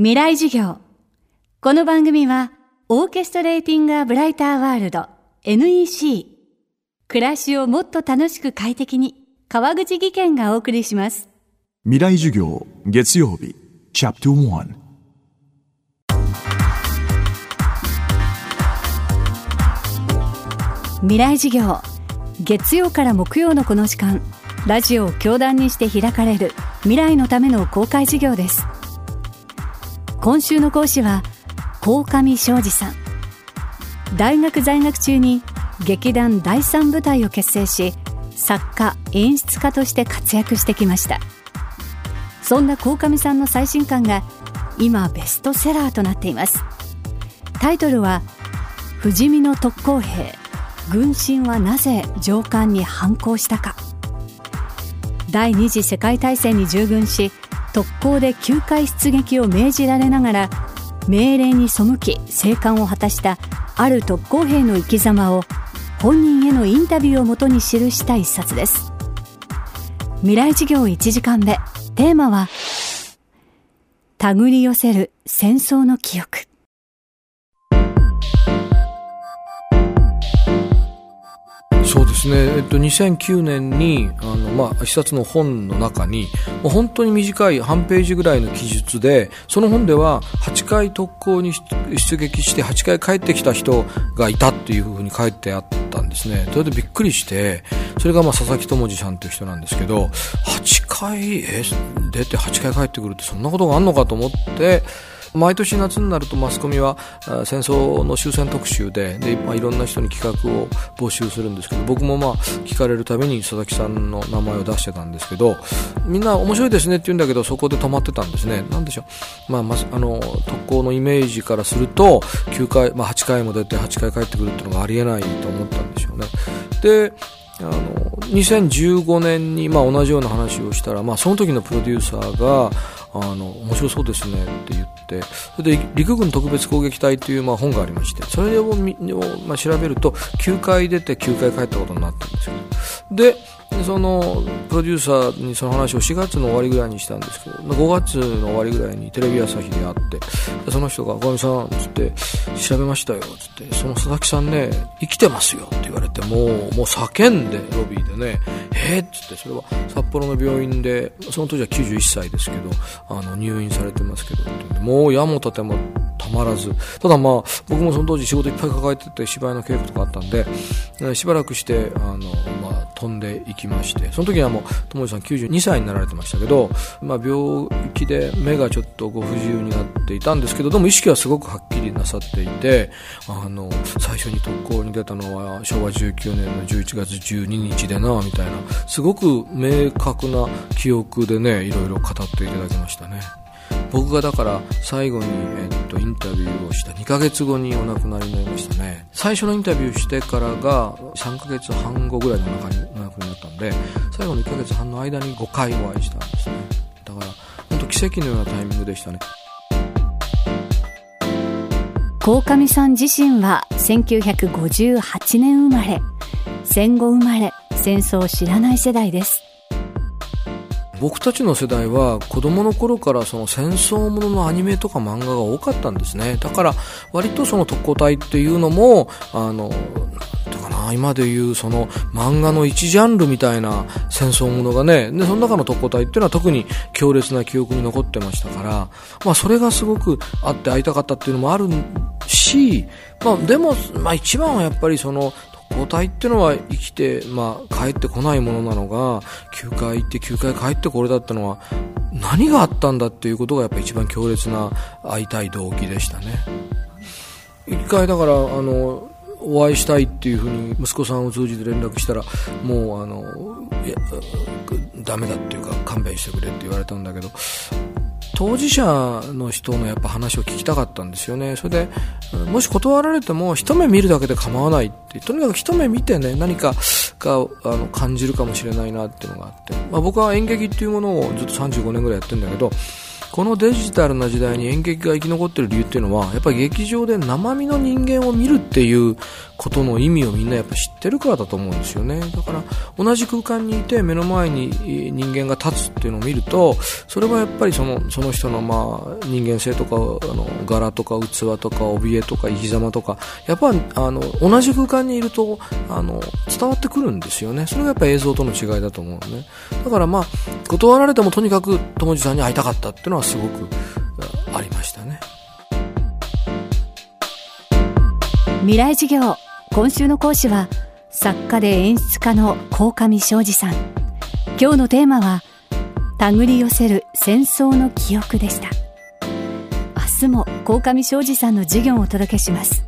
未来授業。この番組は、オーケストレーティング・ア・ブライター・ワールド NEC。暮らしをもっと楽しく快適に、川口義賢がお送りします。未来授業月曜日チャプター1未来授業。月曜から木曜のこの時間、ラジオを教壇にして開かれる未来のための公開授業です。今週の講師は、鴻上昌司さん。大学在学中に劇団第三部隊を結成し、作家、演出家として活躍してきました。そんな鴻上さんの最新刊が今ベストセラーとなっています。タイトルは、不死身の特攻兵、軍神はなぜ上官に反抗したか。第二次世界大戦に従軍し、特攻で9回出撃を命じられながら命令に背き生還を果たしたある特攻兵の生き様を本人へのインタビューをもとに記した一冊です。未来事業1時間目。テーマは手繰り寄せる戦争の記憶。そうですね、えっと、2009年にあの、まあ、一冊の本の中に本当に短い半ページぐらいの記述でその本では8回特攻に出撃して8回帰ってきた人がいたっていうふうに書いてあったんですね。それでびっくりしてそれがまあ佐々木智次さんという人なんですけど8回え出て8回帰ってくるってそんなことがあるのかと思って毎年夏になるとマスコミは戦争の終戦特集でで、まあ、いろんな人に企画を募集するんですけど僕もまあ聞かれるたびに佐々木さんの名前を出してたんですけどみんな面白いですねって言うんだけどそこで止まってたんですね。なでしょう、まあ、まあの特攻のイメージからすると9回、まあ、8回も出て8回帰ってくるっていうのがありえないと思ったんでしょうね。であの2015年にまあ同じような話をしたら、まあ、その時のプロデューサーがあの面白そうですねって言って。それで陸軍特別攻撃隊というまあ本がありましてそれをみまあ調べると9回出て9回帰ったことになったんですよでそのプロデューサーにその話を4月の終わりぐらいにしたんですけど5月の終わりぐらいにテレビ朝日で会ってその人が「おかみさん」つって「調べましたよ」つって「その佐々木さんね生きてますよ」って言われてもうもう叫んでロビーでね「えっ?」つってそれは札幌の病院でその当時は91歳ですけどあの入院されてますけどもう矢も立てもたまらずただまあ僕もその当時仕事いっぱい抱えてて芝居の稽古とかあったんでしばらくしてあの、飛んでいきましてその時はもう友達さん92歳になられてましたけど、まあ、病気で目がちょっとご不自由になっていたんですけどでも意識はすごくはっきりなさっていてあの最初に特攻に出たのは昭和19年の11月12日でなみたいなすごく明確な記憶でねいろいろ語っていただきましたね。僕がだから最後に、えっと、インタビューをした2ヶ月後にお亡くなりになりましたね。最初のインタビューしてからが3ヶ月半後ぐらいの中にお亡くなりになったんで最後の1ヶ月半の間に5回お会いしたんですね。だから本当奇跡のようなタイミングでしたね。鴻上さん自身は1958年生まれ。戦後生まれ戦争を知らない世代です。僕たちの世代は子供の頃からその戦争もののアニメとか漫画が多かったんですね。だから割とその特攻隊っていうのもあのか今でいうその漫画の一ジャンルみたいな戦争ものがねでその中の特攻隊っていうのは特に強烈な記憶に残ってましたから、まあ、それがすごくあって会いたかったっていうのもあるし、まあ、でも、まあ、一番はやっぱりその交代ってのは生きて、まあ、帰ってこないものなのが9回行って9回帰ってこれだったのは何があったんだっていうことがやっぱ一番強烈な会いたい動機でしたね。一回だからあのお会いしたいっていうふうに息子さんを通じて連絡したらもうあのいやダメだっていうか勘弁してくれって言われたんだけど当事者の人のやっぱ話を聞きたかったんですよね。それで、もし断られても一目見るだけで構わないって、とにかく一目見てね、何かがあの感じるかもしれないなっていうのがあって、まあ、僕は演劇っていうものをずっと35年ぐらいやってるんだけど、このデジタルな時代に演劇が生き残ってる理由っていうのはやっぱり劇場で生身の人間を見るっていうことの意味をみんなやっぱ知ってるからだと思うんですよね。だから同じ空間にいて目の前に人間が立つっていうのを見るとそれはやっぱりそのその人のまあ人間性とかあの柄とか器とか怯えとか生き様とかやっぱあの同じ空間にいるとあの伝わってくるんですよね。それがやっぱ映像との違いだと思うのね。だからまあ断られてもとにかく友次さんに会いたかったっていうのははすごくありましたね。未来事業今週の講師は作家で演出家の鴻上昌司さん。今日のテーマは手繰り寄せる戦争の記憶でした。明日も鴻上昌司さんの授業をお届けします。